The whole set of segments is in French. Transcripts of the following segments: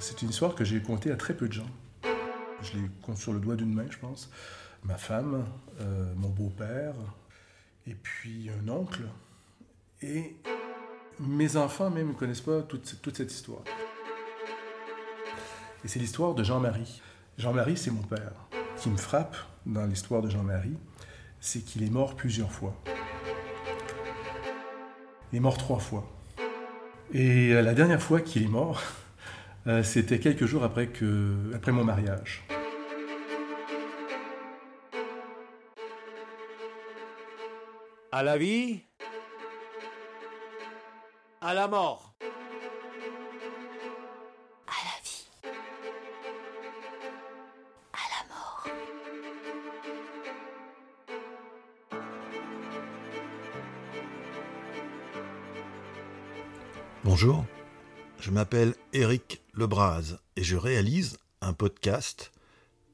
C'est une histoire que j'ai contée à très peu de gens. Je l'ai compte sur le doigt d'une main, je pense. Ma femme, euh, mon beau-père, et puis un oncle. Et mes enfants même ne connaissent pas toute, toute cette histoire. Et c'est l'histoire de Jean-Marie. Jean-Marie, c'est mon père. Ce qui me frappe dans l'histoire de Jean-Marie, c'est qu'il est mort plusieurs fois. Il est mort trois fois. Et euh, la dernière fois qu'il est mort, euh, c'était quelques jours après, que, après mon mariage. À la vie À la mort Bonjour, je m'appelle Éric Lebras et je réalise un podcast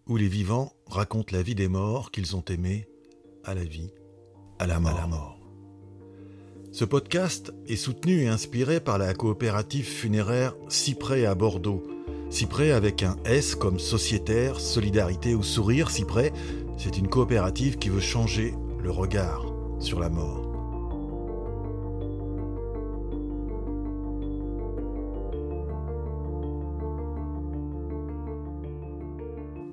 où les vivants racontent la vie des morts qu'ils ont aimés à la vie, à la mort. Ce podcast est soutenu et inspiré par la coopérative funéraire Cyprès à Bordeaux. Cyprès avec un S comme sociétaire, solidarité ou sourire. Cyprès, c'est une coopérative qui veut changer le regard sur la mort.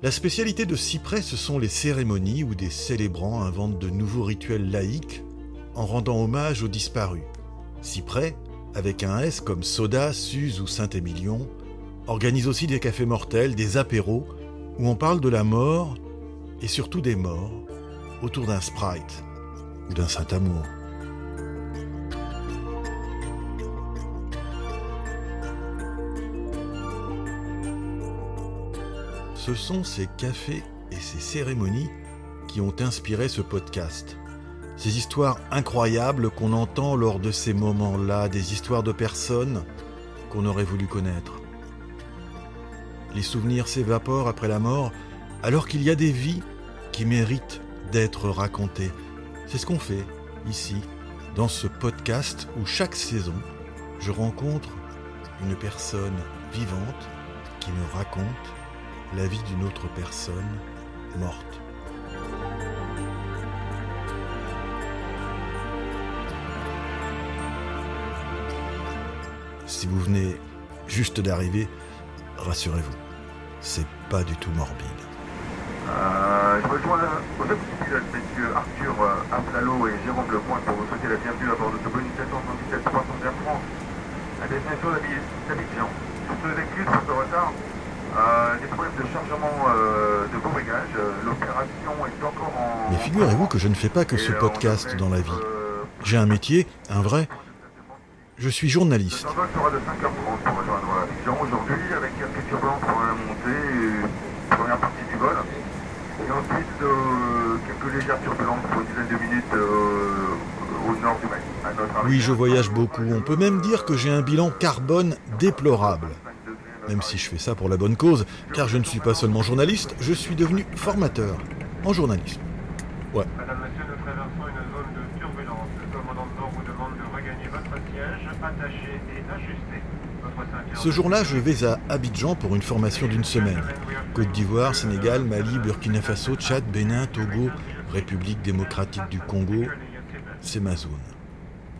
La spécialité de Cyprès, ce sont les cérémonies où des célébrants inventent de nouveaux rituels laïques en rendant hommage aux disparus. Cyprès, avec un S comme Soda, Suze ou Saint-Émilion, organise aussi des cafés mortels, des apéros, où on parle de la mort, et surtout des morts, autour d'un Sprite ou d'un Saint-Amour. Ce sont ces cafés et ces cérémonies qui ont inspiré ce podcast. Ces histoires incroyables qu'on entend lors de ces moments-là, des histoires de personnes qu'on aurait voulu connaître. Les souvenirs s'évaporent après la mort alors qu'il y a des vies qui méritent d'être racontées. C'est ce qu'on fait ici, dans ce podcast où chaque saison, je rencontre une personne vivante qui me raconte la vie d'une autre personne morte. Si vous venez juste d'arriver, rassurez-vous, c'est pas du tout morbide. Euh, je rejoins au même pilote, messieurs Arthur euh, Aplalo et Jérôme Lepointe pour vous souhaiter la bienvenue à bord de ce Boeing 717 300 Air France à destination d'Abidjan. Nos excuses pour ce retard. Des problèmes de chargement de Beaurégage. L'opération est encore en. Mais figurez-vous que je ne fais pas que ce euh, podcast dans la vie. euh, J'ai un métier, un vrai. Je suis journaliste. Le vol sera de 5h30 pour rejoindre Abidjan aujourd'hui avec quelques turbulences pour la montée, et première partie du vol. Et ensuite quelques légères turbulences pour une dizaine de minutes au nord du Mali. à notre arrivée. Oui, je voyage beaucoup. On peut même dire que j'ai un bilan carbone déplorable. Même si je fais ça pour la bonne cause, car je ne suis pas seulement journaliste, je suis devenu formateur en journalisme. Ouais, Madame, Monsieur, nous traversons une zone de turbulence. Le commandant de bord vous demande de regagner votre siège, attaché et ajusté. Votre ceinture ce jour-là, je vais à Abidjan pour une formation d'une semaine. Côte d'Ivoire, Sénégal, Mali, Burkina Faso, Tchad, Bénin, Togo, République démocratique du Congo, c'est ma zone.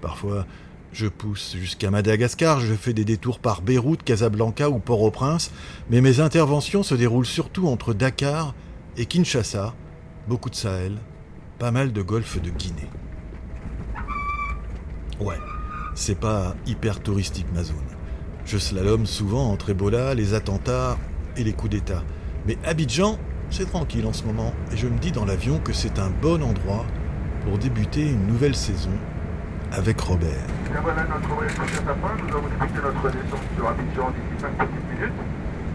Parfois, je pousse jusqu'à Madagascar, je fais des détours par Beyrouth, Casablanca ou Port-au-Prince, mais mes interventions se déroulent surtout entre Dakar et Kinshasa, beaucoup de Sahel, pas mal de golfe de Guinée. Ouais, c'est pas hyper touristique ma zone. Je slalome souvent entre Ebola, les attentats et les coups d'État. Mais Abidjan, c'est tranquille en ce moment, et je me dis dans l'avion que c'est un bon endroit pour débuter une nouvelle saison avec Robert. Et voilà notre voyage touche à sa fin. Nous avons débuté notre descente sur Abidjan d'ici 5 petites minutes.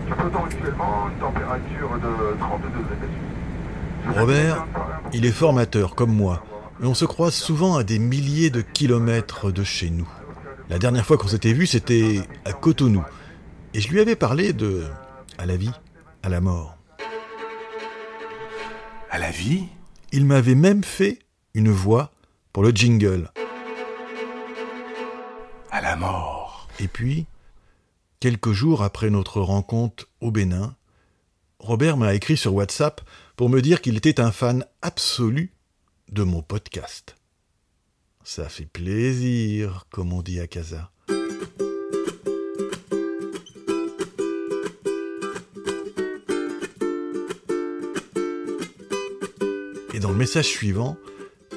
Nous faisons actuellement une température de 32 degrés Celsius. Robert, il est formateur comme moi, mais on se croise souvent à des milliers de kilomètres de chez nous. La dernière fois qu'on s'était vu, c'était à Cotonou, et je lui avais parlé de à la vie, à la mort. À la vie? Il m'avait même fait une voix pour le jingle. Et puis, Quelques jours après notre rencontre au Bénin, Robert m'a écrit sur WhatsApp pour me dire qu'il était un fan absolu de mon podcast. Ça fait plaisir, comme on dit à Casa. Et dans le message suivant,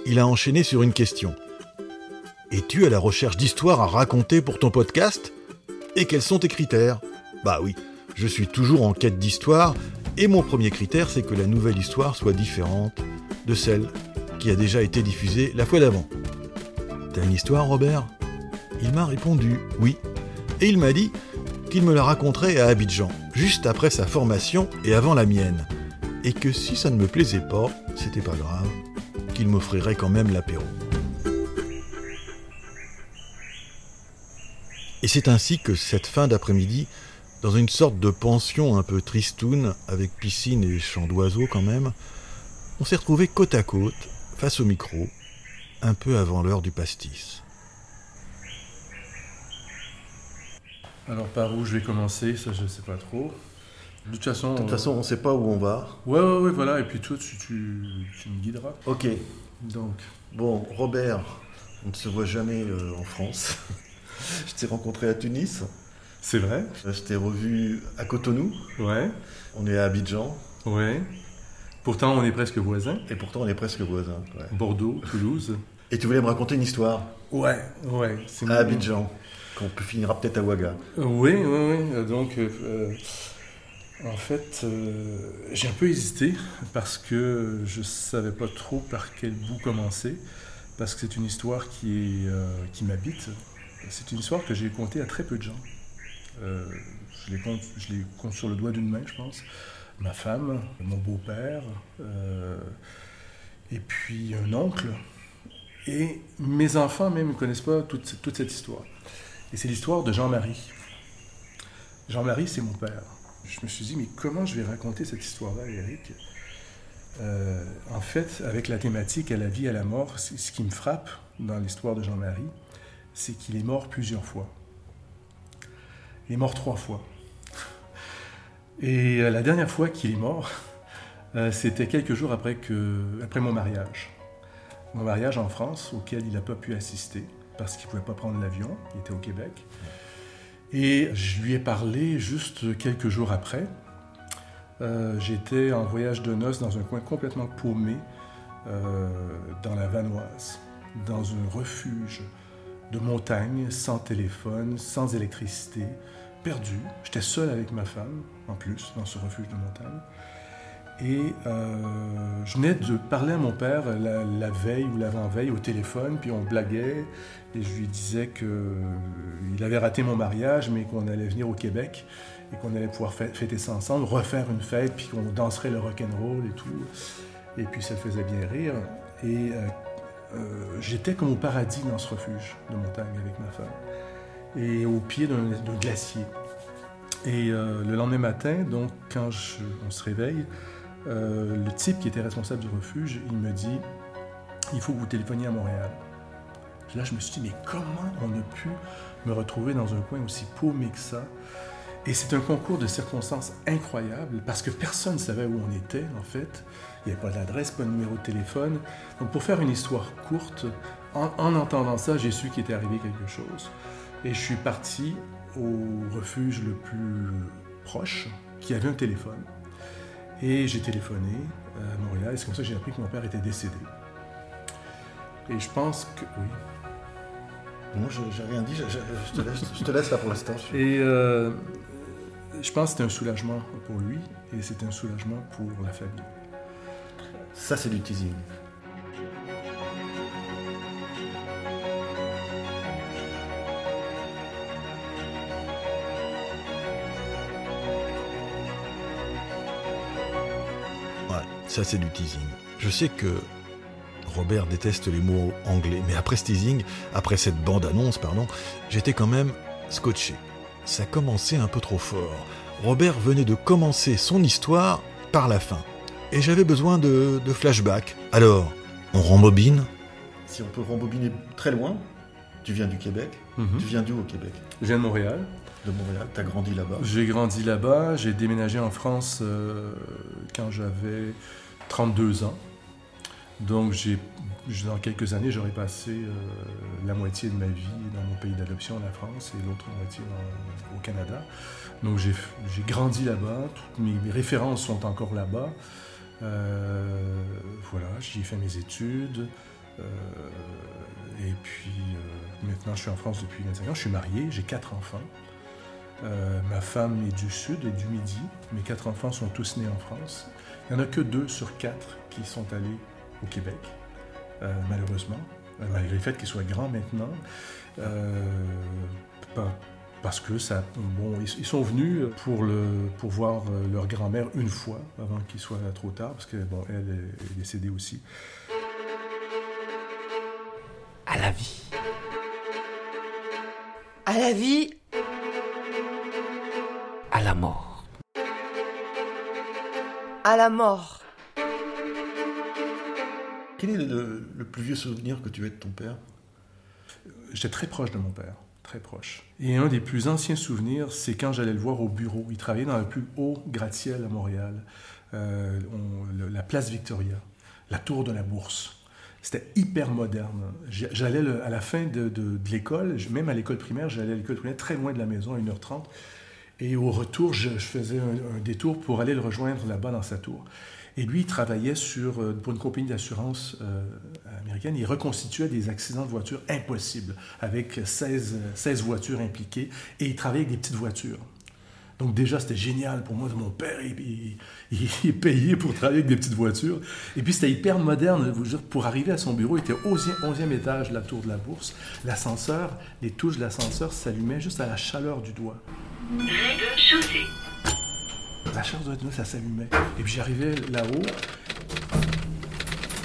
il a enchaîné sur une question. Es-tu à la recherche d'histoires à raconter pour ton podcast? Et quels sont tes critères? Bah oui, je suis toujours en quête d'histoire, et mon premier critère c'est que la nouvelle histoire soit différente de celle qui a déjà été diffusée la fois d'avant. T'as une histoire, Robert? Il m'a répondu oui. Et il m'a dit qu'il me la raconterait à Abidjan, juste après sa formation et avant la mienne. Et que si ça ne me plaisait pas, c'était pas grave, qu'il m'offrirait quand même l'apéro. Et c'est ainsi que cette fin d'après-midi, dans une sorte de pension un peu tristoun, avec piscine et chant d'oiseaux quand même, on s'est retrouvés côte à côte, face au micro, un peu avant l'heure du pastis. Alors par où je vais commencer, ça je sais pas trop. De toute façon, De toute façon, on ne sait pas où on va. ouais, ouais, ouais, voilà. Et puis toi, tu, tu, tu me guideras. Ok, Donc, bon, Robert, on ne se voit jamais euh, en France. je t'ai rencontré à Tunis, c'est vrai. je t'ai revu à Cotonou, Ouais, on est à Abidjan, ouais. Pourtant, on est presque voisins. et pourtant on est presque voisins. ouais. Bordeaux, Toulouse. Et tu voulais me raconter une histoire Ouais, ouais. C'est à Abidjan, qu'on peut finira peut-être à Ouaga. Oui, oui, oui. Donc, euh, euh, en fait, euh, j'ai un peu hésité parce que je savais pas trop par quel bout commencer. Parce que c'est une histoire qui, est, euh, qui m'habite. C'est une histoire que j'ai contée à très peu de gens. Euh, je, les compte, sur le doigt d'une main, je pense. Ma femme, mon beau-père, euh, et puis un oncle. Et mes enfants même ne connaissent pas toute, toute cette histoire. Et c'est l'histoire de Jean-Marie. Jean-Marie, c'est mon père. Je me suis dit, mais comment je vais raconter cette histoire-là, Eric Euh, En fait, avec la thématique à la vie, à la mort, ce qui me frappe dans l'histoire de Jean-Marie, c'est qu'il est mort plusieurs fois. Il est mort trois fois. Et euh, la dernière fois qu'il est mort, euh, c'était quelques jours après, que, après mon mariage. Mon mariage en France, auquel il n'a pas pu assister, parce qu'il ne pouvait pas prendre l'avion, il était au Québec. Et je lui ai parlé juste quelques jours après. Euh, J'étais en voyage de noces dans un coin complètement paumé, dans la Vanoise, dans un refuge de montagne, sans téléphone, sans électricité, perdu. J'étais seul avec ma femme, en plus, dans ce refuge de montagne. Et euh, je venais de parler à mon père la, veille ou l'avant-veille au téléphone, puis on blaguait, et je lui disais qu'il avait raté mon mariage, mais qu'on allait venir au Québec, et qu'on allait pouvoir fê- fêter ça ensemble, refaire une fête, puis qu'on danserait le rock'n'roll et tout. Et puis ça le faisait bien rire. Et euh, euh, j'étais comme au paradis dans ce refuge de montagne avec ma femme, et au pied d'un glacier. Et euh, le lendemain matin, donc quand on se réveille, euh, le type qui était responsable du refuge, il me dit il faut que vous téléphoniez à Montréal. Là, je me suis dit mais comment on a pu me retrouver dans un coin aussi paumé que ça Et c'est un concours de circonstances incroyable parce que personne ne savait où on était en fait. Il n'y avait pas d'adresse, pas de numéro de téléphone. Donc pour faire une histoire courte, en, en entendant ça, j'ai su qu'il était arrivé quelque chose. Et je suis parti au refuge le plus proche qui avait un téléphone. Et j'ai téléphoné à Montréal. Et c'est comme ça que j'ai appris que mon père était décédé. Et je pense que. Oui. Non, je j'ai rien dit, je, je- je te laisse, je te laisse là pour l'instant. Et euh, je pense que c'était un soulagement pour lui. Et c'était un soulagement pour la famille. Ça, c'est du teasing. Ouais, ça c'est du teasing. Je sais que Robert déteste les mots anglais, mais après ce teasing, après cette bande-annonce, pardon, j'étais quand même scotché. Ça commençait un peu trop fort. Robert venait de commencer son histoire par la fin. Et j'avais besoin de, de flashback. Alors, on rembobine Si on peut rembobiner très loin, Tu viens du Québec Mhm. Tu viens d'où au Québec? Je viens de Montréal. De Montréal Tu as grandi là-bas J'ai grandi là-bas. J'ai déménagé en France euh, quand j'avais 32 ans. Donc, dans quelques années, j'aurais passé euh, la moitié de ma vie dans mon pays d'adoption, la France, et l'autre moitié au Canada. Donc, j'ai, grandi là-bas. Toutes mes, références sont encore là-bas. Euh, voilà, j'y ai fait mes études. Euh, et puis, maintenant, je suis en France depuis 25 ans. Je suis marié, j'ai quatre enfants. Ma femme est du sud et du midi. Mes quatre enfants sont tous nés en France. Il n'y en a que deux sur quatre qui sont allés au Québec, euh, malheureusement, euh, malgré le fait qu'ils soient grands maintenant. Euh, pa- parce que ça, bon, ils, sont venus pour, le, pour voir leur grand-mère une fois avant qu'il soit trop tard, parce que bon, elle est- est décédée aussi. À la vie. À la vie, À la mort. à la mort. Quel est le, plus vieux souvenir que tu as de ton père? J'étais très proche de mon père, très proche. Et un des plus anciens souvenirs, c'est quand j'allais le voir au bureau. Il travaillait dans le plus haut gratte-ciel à Montréal, euh, la place Victoria, la tour de la Bourse. C'était hyper moderne. J'allais à la fin de, l'école, même à l'école primaire, j'allais à l'école primaire très loin de la maison, à 1h30. Et au retour, je, faisais un détour pour aller le rejoindre là-bas dans sa tour. Et lui, il travaillait sur, euh, pour une compagnie d'assurance euh, américaine. Il reconstituait des accidents de voiture impossibles, avec 16, euh, 16 voitures impliquées. Et il travaillait avec des petites voitures. Donc déjà, c'était génial pour moi. Mon père, il, il- pour travailler avec des petites voitures. Et puis, c'était hyper moderne. pour arriver à son bureau, il était au 11e étage de la tour de la bourse. L'ascenseur, les touches de l'ascenseur s'allumaient juste à la chaleur du doigt. La du doigt, ça s'allumait. Et puis, j'arrivais là-haut.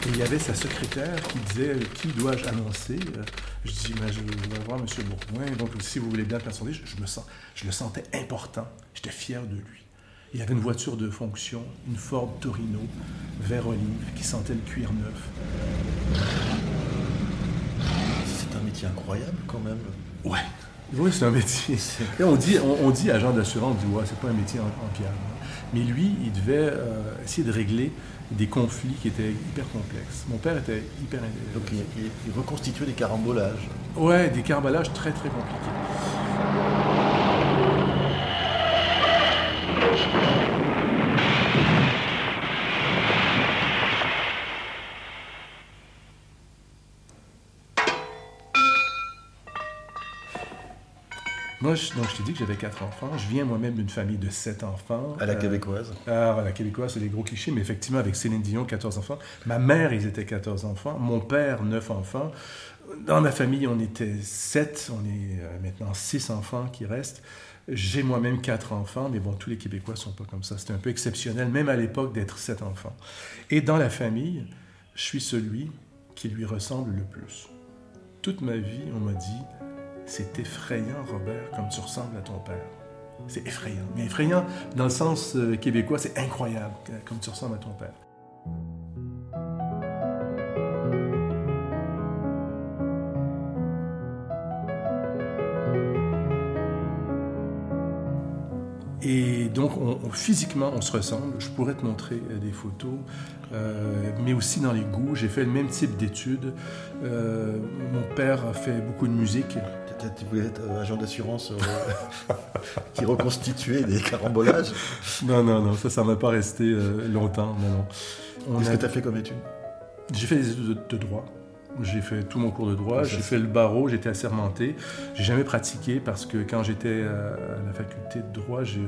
Et il y avait sa secrétaire qui disait Qui dois-je annoncer? Euh, Je dis Ben, Je vais voir M. Bourgoin. Donc, si vous voulez bien personnel, je, je me sens, je le sentais important. J'étais fier de lui. Il avait une voiture de fonction, une Ford Torino, vert olive, qui sentait le cuir neuf. C'est un métier incroyable quand même. Ouais. Oui, c'est un métier. Et on dit, on, on dit agent d'assurance, on dit, ouais, c'est pas un métier en, en pierre. Mais lui, il devait euh, essayer de régler des conflits qui étaient hyper complexes. Mon père était hyper Donc il, il- il reconstituait des carambolages. Ouais, des carbalages très très compliqués. Moi, je, donc, je t'ai dit que j'avais quatre enfants. Je viens moi-même d'une famille de sept enfants. À la Euh, québécoise. ah, la québécoise, c'est des gros clichés, mais effectivement, avec Céline Dion, 14 enfants. Ma mère, ils étaient 14 enfants. Mon père, 9 enfants. Dans ma famille, on était 7. On est euh, maintenant 6 enfants qui restent. J'ai moi-même 4 enfants, mais bon, tous les Québécois sont pas comme ça. C'était un peu exceptionnel, même à l'époque, d'être 7 enfants. Et dans la famille, je suis celui qui lui ressemble le plus. Toute ma vie, on m'a dit C'est effrayant, Robert, comme tu ressembles à ton père. C'est effrayant. Mais effrayant dans le sens euh, québécois, c'est incroyable, comme tu ressembles à ton père. Et donc, on- on- physiquement, on se ressemble. Je pourrais te montrer euh, des photos, euh, mais aussi dans les goûts. J'ai fait le même type d'études. Euh, mon père a fait beaucoup de musique. Tu- Tu voulais être agent d'assurance euh, qui reconstituait des carambolages. Non, non, non, ça, ça m'a pas resté longtemps. Non, non. On Qu'est-ce a- que tu as fait comme étude? J'ai fait des études de, de droit. J'ai fait tout mon cours de droit. J'ai fait le barreau. J'étais assermenté. J'ai jamais pratiqué parce que quand j'étais à la faculté de droit, j'ai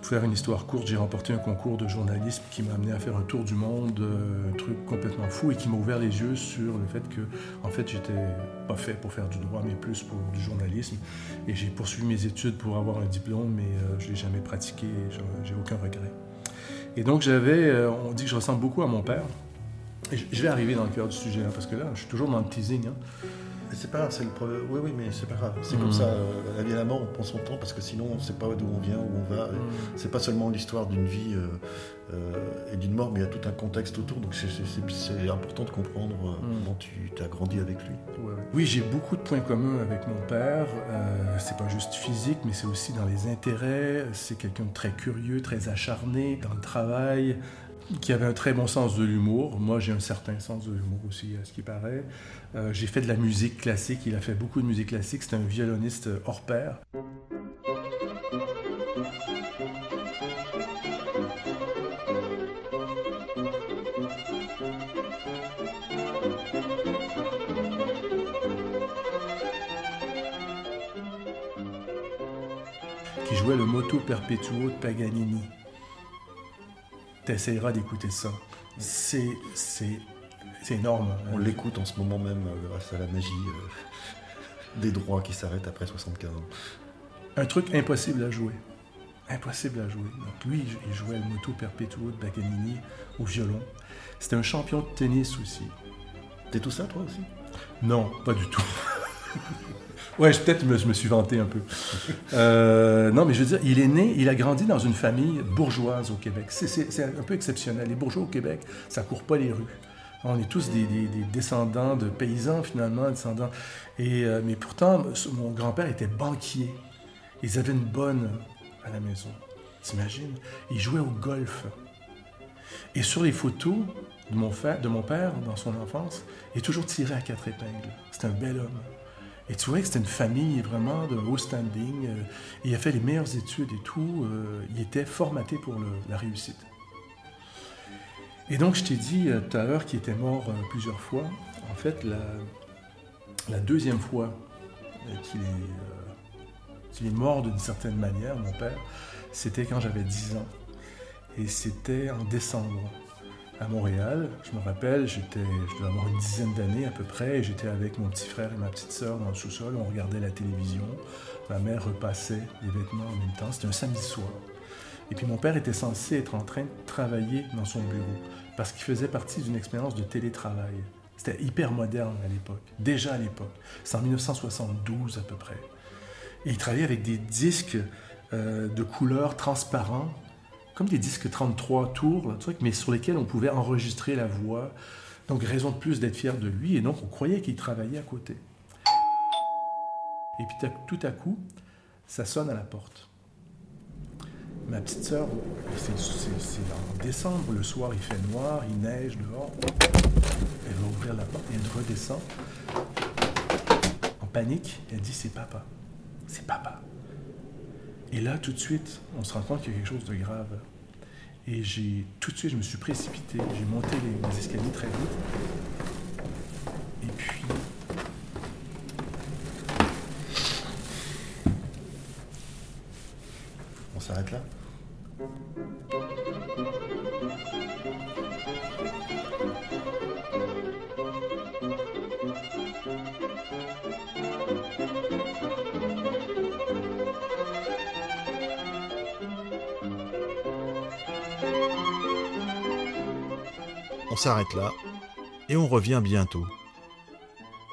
pour faire une histoire courte, j'ai remporté un concours de journalisme qui m'a amené à faire un tour du monde, euh, un truc complètement fou et qui m'a ouvert les yeux sur le fait que, en fait, j'étais pas fait pour faire du droit, mais plus pour du journalisme. Et j'ai poursuivi mes études pour avoir un diplôme, mais euh, je l'ai jamais pratiqué. et J'ai aucun regret. Et donc j'avais, euh, on dit que je ressemble beaucoup à mon père. Je- vais arriver dans le cœur du sujet, hein, parce que là, je suis toujours dans le teasing. hein. C'est pas grave, c'est le problème. Oui, oui, mais c'est pas grave. C'est Mm. comme ça, euh, la vie et la mort, on prend son temps parce que sinon on sait pas d'où on vient, où on va. Et Mm. C'est pas seulement l'histoire d'une vie euh, euh, et d'une mort, mais il y a tout un contexte autour. Donc c'est- important de comprendre euh, Mm. comment tu as grandi avec lui. Ouais, ouais. Oui, j'ai beaucoup de points communs avec mon père. C'est pas juste physique, mais c'est aussi dans les intérêts. C'est quelqu'un de très curieux, très acharné dans le travail, qui avait un très bon sens de l'humour. Moi, j'ai un certain sens de l'humour aussi, à ce qui paraît. Euh, j'ai fait de la musique classique. Il a fait beaucoup de musique classique. C'est un violoniste hors pair. qui jouait le Moto Perpetuo de Paganini. T'essayeras d'écouter ça. C'est, c'est, c'est énorme. On l'écoute en ce moment même euh, grâce à la magie euh, des droits qui s'arrêtent après 75 ans. Un truc impossible à jouer. Impossible à jouer. Donc lui, il jouait le Moto Perpetuo de Paganini au violon. C'était un champion de tennis aussi. T'es tout ça toi aussi? Non, pas du tout. ouais, peut-être je me, suis vanté un peu. Euh, non, mais je veux dire, il est né, il a grandi dans une famille bourgeoise au Québec. C'est- un peu exceptionnel. Les bourgeois au Québec, ça court pas les rues. On est tous des, des- des descendants de paysans, finalement, descendants. Et, euh, mais pourtant, mon grand-père était banquier. Ils avaient une bonne à la maison. T'imagines? Il jouait au golf. Et sur les photos de mon, de mon père dans son enfance, il est toujours tiré à quatre épingles. C'est un bel homme. Et tu vois que c'était une famille vraiment de haut standing. euh, il a fait les meilleures études et tout. euh, il était formaté pour la réussite. Et donc, je t'ai dit euh, tout à l'heure qu'il était mort plusieurs fois. En fait, la, deuxième fois qu'il est, est mort d'une certaine manière, mon père, c'était quand j'avais 10 ans. Et c'était en décembre à Montréal. Je me rappelle, j'étais, je devais avoir une dizaine d'années à peu près, et j'étais avec mon petit frère et ma petite sœur dans le sous-sol. On regardait la télévision. Ma mère repassait les vêtements en même temps. C'était un samedi soir. Et puis mon père était censé être en train de travailler dans son bureau parce qu'il faisait partie d'une expérience de télétravail. C'était hyper moderne à l'époque, déjà à l'époque. C'est en 1972 à peu près. Et il travaillait avec des disques euh, de couleur transparents, comme des disques 33 tours, mais sur lesquels on pouvait enregistrer la voix. Donc raison de plus d'être fier de lui, et donc on croyait qu'il travaillait à côté. Et puis tout à coup, ça sonne à la porte. Ma petite sœur, c'est en décembre, le soir il fait noir, il neige dehors. Elle va ouvrir la porte et elle redescend. En panique, elle dit c'est papa. C'est papa. Et là, tout de suite, on se rend compte qu'il y a quelque chose de grave. Et j'ai tout de suite, je me suis précipité. J'ai monté les, les escaliers très vite. Et puis, On s'arrête là? S'arrête là et on revient bientôt.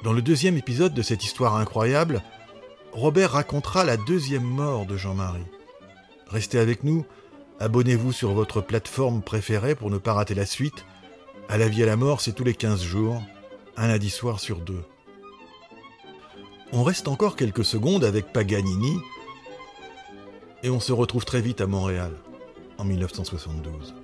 Dans le deuxième épisode de cette histoire incroyable, Robert racontera la deuxième mort de Jean-Marie. Restez avec nous, abonnez-vous sur votre plateforme préférée pour ne pas rater la suite. À la vie à la mort, c'est tous les 15 jours, un lundi soir sur deux. On reste encore quelques secondes avec Paganini et on se retrouve très vite à Montréal, en 1972.